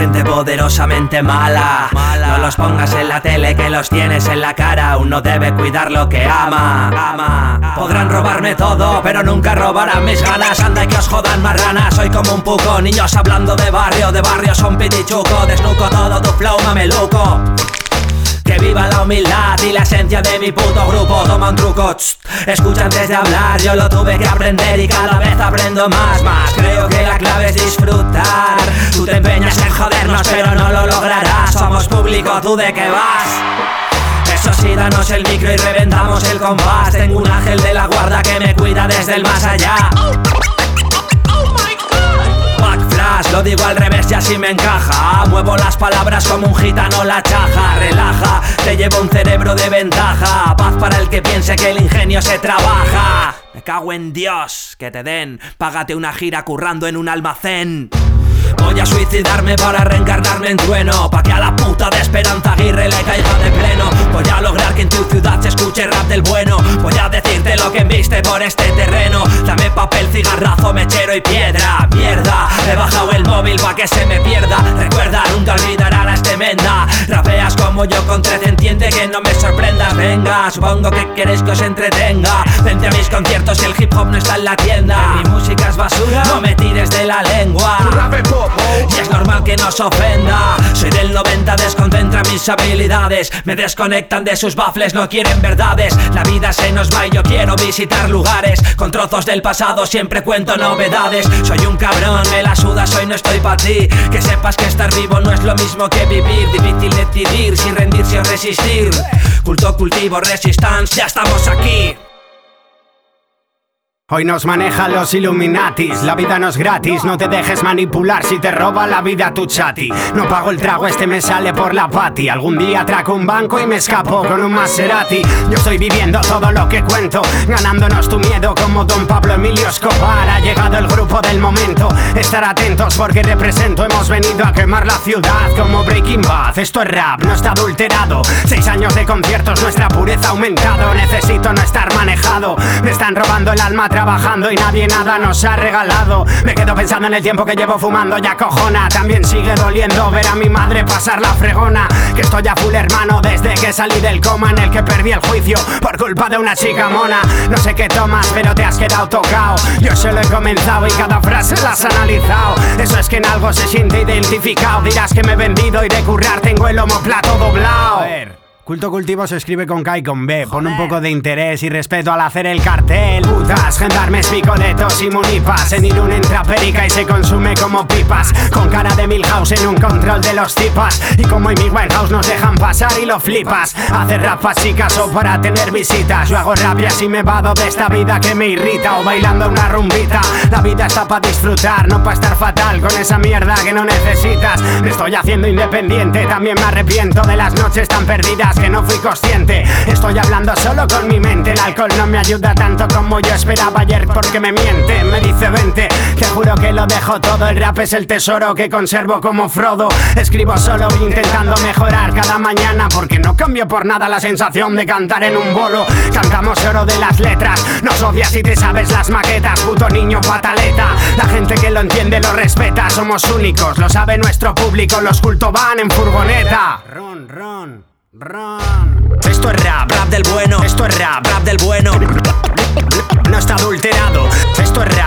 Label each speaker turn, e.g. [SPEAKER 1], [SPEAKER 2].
[SPEAKER 1] gente poderosamente mala. No los pongas en la tele que los tienes en la cara. Uno debe cuidar lo que ama. Podrán robarme todo, pero nunca robarán mis ganas. Anda que os jodan marranas. Soy como un puco. Niños hablando de barrio, de barrio son pitichuco. Desnuco todo tu flow, mameluco. Que viva la humildad y la esencia de mi puto grupo Toma un truco, escucha antes de hablar Yo lo tuve que aprender y cada vez aprendo más Más, creo que la clave es disfrutar ¿tú de qué vas? Eso sí, danos el micro y reventamos el compás. Tengo un ángel de la guarda que me cuida desde el más allá. Backflash, lo digo al revés y así me encaja. Muevo las palabras como un gitano la chaja. Relaja, te llevo un cerebro de ventaja. Paz para el que piense que el ingenio se trabaja. Me cago en Dios, que te den. Págate una gira currando en un almacén Voy a suicidarme para reencarnarme en trueno. Pa' que a la puta de Esperanza Aguirre le caiga de pleno. Voy a lograr que en tu ciudad se escuche rap del bueno. Voy a decirte lo que viste por este terreno. Dame papel, cigarrazo, mechero y piedra. Mierda, he bajado el móvil pa' que se me pierda. Recuerda, nunca olvidará la estemenda Rapeas como yo con 13, entiende que no me sorprendas Venga, supongo que queréis que os entretenga. Vente a mis conciertos y el hip hop no está en la tienda. Mi música es basura, no me tires de la lengua ofenda. Soy del 90, desconcentra mis habilidades. Me desconectan de sus baffles, no quieren verdades. La vida se nos va y yo quiero visitar lugares. Con trozos del pasado siempre cuento novedades. Soy un cabrón, me la sudas, hoy no estoy para ti. Que sepas que estar vivo no es lo mismo que vivir. Difícil decidir, sin rendirse o resistir. Culto, cultivo, resistance, ya estamos aquí
[SPEAKER 2] Hoy nos manejan los Illuminatis, la vida no es gratis, no te dejes manipular si te roba la vida tu chati. No pago el trago, este me sale por la pati. Algún día atraco un banco y me escapo con un Maserati. Yo estoy viviendo todo lo que cuento, ganándonos tu miedo como Don Pablo Emilio Escobar. Ha llegado el grupo del momento, estar atentos porque represento. Hemos venido a quemar la ciudad como Breaking Bad. Esto es rap, no está adulterado. Seis años de conciertos, nuestra pureza ha aumentado. Necesito no estar manejado, me están robando el alma trabajando y nadie nada nos ha regalado. Me quedo pensando en el tiempo que llevo fumando ya cojona. También sigue doliendo ver a mi madre pasar la fregona. Que estoy a full hermano desde que salí del coma en el que perdí el juicio por culpa de una chica mona. No sé qué tomas, pero te has quedado tocado. Yo solo he comenzado y cada frase la has analizado. Eso es que en algo se siente identificado. Dirás que me he vendido y de currar tengo el homoplato doblado. Culto Cultivo se escribe con K y con B. Pon un poco de interés y respeto al hacer el cartel. Putas, gendarmes, picoletos y munipas. En Irún entra perica y se consume como pipas. Con cara de Milhouse en un control de los tipas. Y como en mi Winehouse nos dejan pasar y lo flipas. Hacer rap así caso para tener visitas. Yo hago rap y me vado de esta vida que me irrita. O bailando una rumbita. La vida está para disfrutar, no para estar fatal con esa mierda que no necesitas. Me estoy haciendo independiente. También me arrepiento de las noches tan perdidas que no fui consciente. Estoy hablando solo con mi mente. El alcohol no me ayuda tanto como yo esperaba ayer porque me miente. Me dice vente, te juro que lo dejo todo. El rap es el tesoro que conservo como Frodo. Escribo solo intentando mejorar cada mañana porque no cambio por nada la sensación de cantar en un bolo. Cantamos oro de las letras. Nos odias si te sabes las maquetas, puto niño pataleta. La gente que lo entiende lo respeta. Somos únicos, lo sabe nuestro público. Los culto van en furgoneta. Ron, ron. Esto es rap, rap del bueno. Esto es rap, rap del bueno. No está adulterado. Esto es rap,